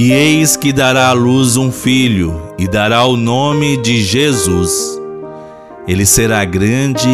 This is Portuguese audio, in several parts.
E eis que dará à luz um filho, e dará o nome de Jesus. Ele será grande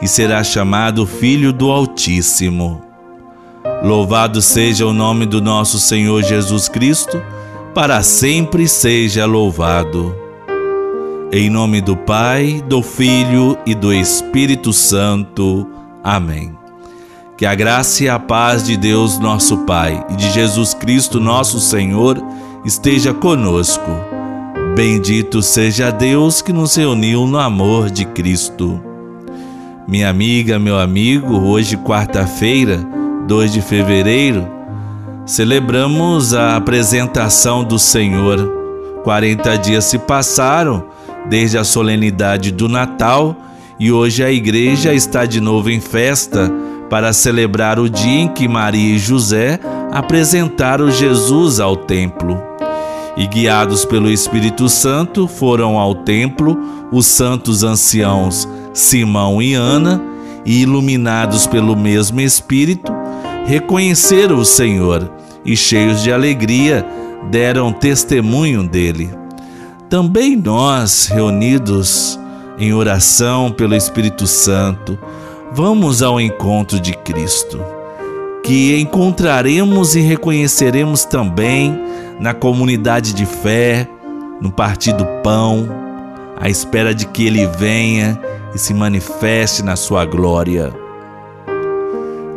e será chamado Filho do Altíssimo. Louvado seja o nome do nosso Senhor Jesus Cristo, para sempre seja louvado. Em nome do Pai, do Filho e do Espírito Santo. Amém. Que a graça e a paz de Deus, nosso Pai, e de Jesus Cristo, nosso Senhor, esteja conosco. Bendito seja Deus que nos reuniu no amor de Cristo. Minha amiga, meu amigo, hoje, quarta-feira, 2 de fevereiro, celebramos a apresentação do Senhor. 40 dias se passaram desde a solenidade do Natal e hoje a igreja está de novo em festa para celebrar o dia em que Maria e José apresentaram Jesus ao templo. E guiados pelo Espírito Santo, foram ao templo os santos anciãos Simão e Ana, e iluminados pelo mesmo Espírito, reconheceram o Senhor e, cheios de alegria, deram testemunho dele. Também nós, reunidos em oração pelo Espírito Santo, Vamos ao encontro de Cristo, que encontraremos e reconheceremos também na comunidade de fé, no partir do pão, à espera de que Ele venha e se manifeste na sua glória.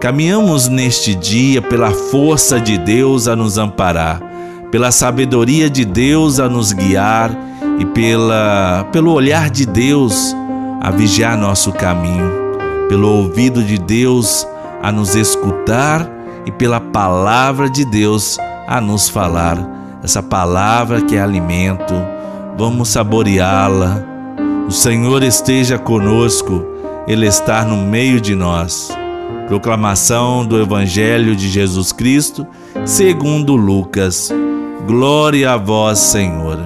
Caminhamos neste dia pela força de Deus a nos amparar, pela sabedoria de Deus a nos guiar e pela, pelo olhar de Deus a vigiar nosso caminho pelo ouvido de Deus a nos escutar e pela palavra de Deus a nos falar. Essa palavra que é alimento, vamos saboreá-la. O Senhor esteja conosco, Ele está no meio de nós. Proclamação do Evangelho de Jesus Cristo, segundo Lucas. Glória a vós, Senhor.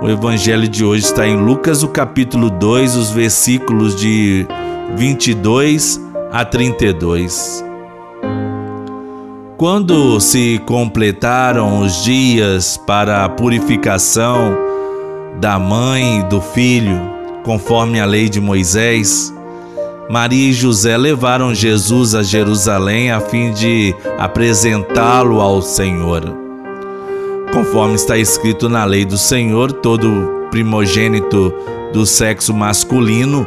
O Evangelho de hoje está em Lucas, o capítulo 2, os versículos de 22 a 32. Quando se completaram os dias para a purificação da mãe e do filho, conforme a lei de Moisés, Maria e José levaram Jesus a Jerusalém a fim de apresentá-lo ao Senhor. Conforme está escrito na lei do Senhor, todo primogênito do sexo masculino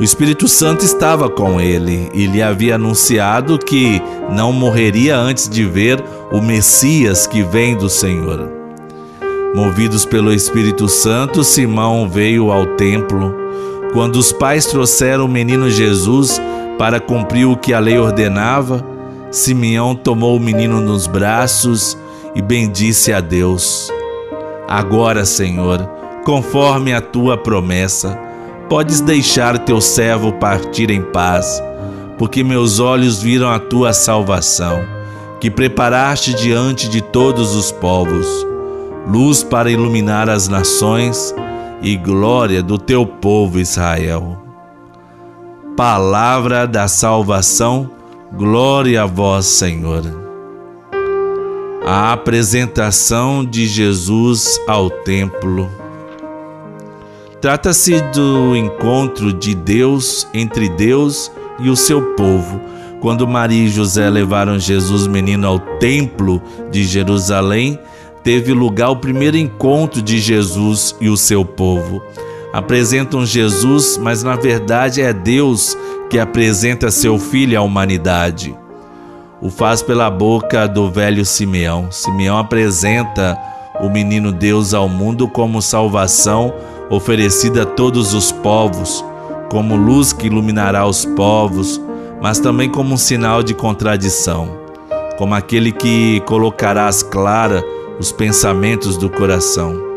O Espírito Santo estava com ele e lhe havia anunciado que não morreria antes de ver o Messias que vem do Senhor. Movidos pelo Espírito Santo, Simão veio ao templo. Quando os pais trouxeram o menino Jesus para cumprir o que a lei ordenava, Simeão tomou o menino nos braços e bendisse a Deus. Agora, Senhor, conforme a tua promessa, Podes deixar teu servo partir em paz, porque meus olhos viram a tua salvação, que preparaste diante de todos os povos, luz para iluminar as nações e glória do teu povo Israel. Palavra da salvação, glória a vós, Senhor. A apresentação de Jesus ao templo. Trata-se do encontro de Deus entre Deus e o seu povo. Quando Maria e José levaram Jesus menino ao templo de Jerusalém, teve lugar o primeiro encontro de Jesus e o seu povo. Apresentam Jesus, mas na verdade é Deus que apresenta seu filho à humanidade. O faz pela boca do velho Simeão. Simeão apresenta o menino Deus ao mundo como salvação oferecida a todos os povos, como luz que iluminará os povos, mas também como um sinal de contradição, como aquele que colocará às claras os pensamentos do coração.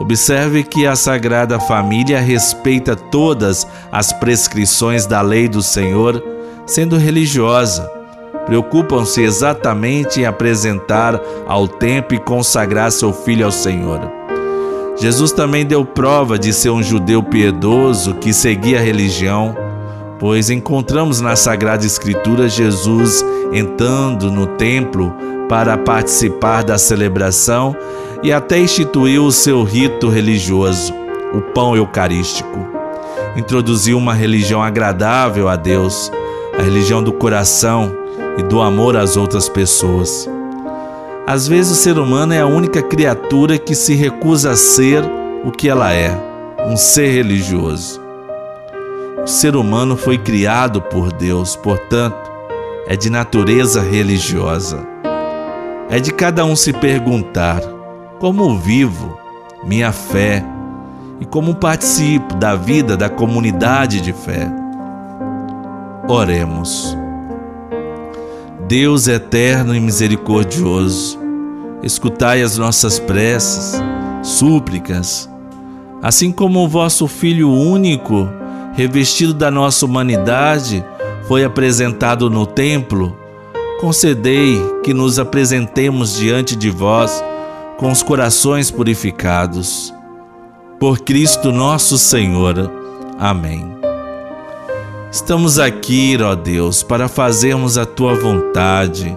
Observe que a Sagrada Família respeita todas as prescrições da lei do Senhor, sendo religiosa. Preocupam-se exatamente em apresentar ao templo e consagrar seu filho ao Senhor. Jesus também deu prova de ser um judeu piedoso que seguia a religião, pois encontramos na Sagrada Escritura Jesus entrando no templo para participar da celebração e até instituiu o seu rito religioso, o pão eucarístico. Introduziu uma religião agradável a Deus, a religião do coração e do amor às outras pessoas. Às vezes o ser humano é a única criatura que se recusa a ser o que ela é, um ser religioso. O ser humano foi criado por Deus, portanto, é de natureza religiosa. É de cada um se perguntar: como vivo minha fé e como participo da vida da comunidade de fé. Oremos. Deus eterno e misericordioso, escutai as nossas preces, súplicas, assim como o vosso Filho único, revestido da nossa humanidade, foi apresentado no templo, concedei que nos apresentemos diante de vós com os corações purificados. Por Cristo nosso Senhor. Amém. Estamos aqui, ó Deus, para fazermos a tua vontade.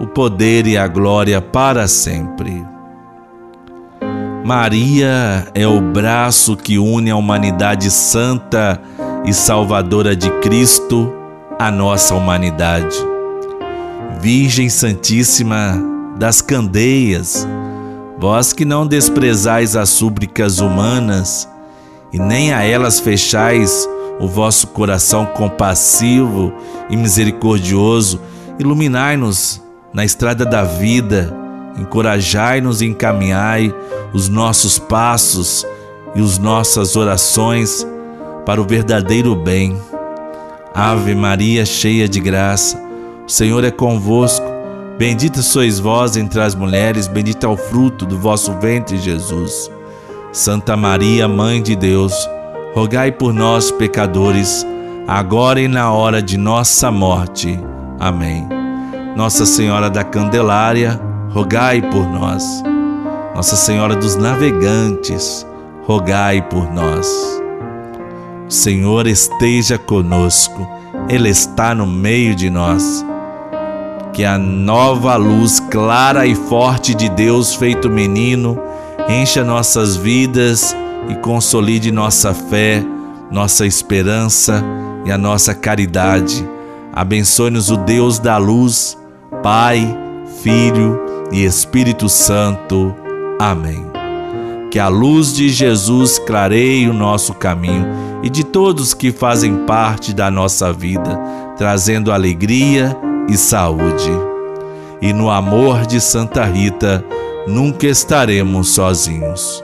o poder e a glória para sempre. Maria é o braço que une a humanidade santa e salvadora de Cristo à nossa humanidade. Virgem Santíssima das Candeias, Vós que não desprezais as súplicas humanas, e nem a elas fechais o vosso coração compassivo e misericordioso, iluminai-nos na estrada da vida, encorajai-nos e encaminhai os nossos passos e as nossas orações para o verdadeiro bem. Ave Maria, cheia de graça, o Senhor é convosco. Bendita sois vós entre as mulheres, bendito é o fruto do vosso ventre, Jesus. Santa Maria, Mãe de Deus, rogai por nós, pecadores, agora e na hora de nossa morte. Amém. Nossa Senhora da Candelária, rogai por nós. Nossa Senhora dos Navegantes, rogai por nós. O Senhor esteja conosco, Ele está no meio de nós que a nova luz clara e forte de Deus feito menino encha nossas vidas e consolide nossa fé, nossa esperança e a nossa caridade. Abençoe-nos o Deus da luz, Pai, Filho e Espírito Santo. Amém. Que a luz de Jesus clareie o nosso caminho e de todos que fazem parte da nossa vida, trazendo alegria e saúde. E no amor de Santa Rita, nunca estaremos sozinhos.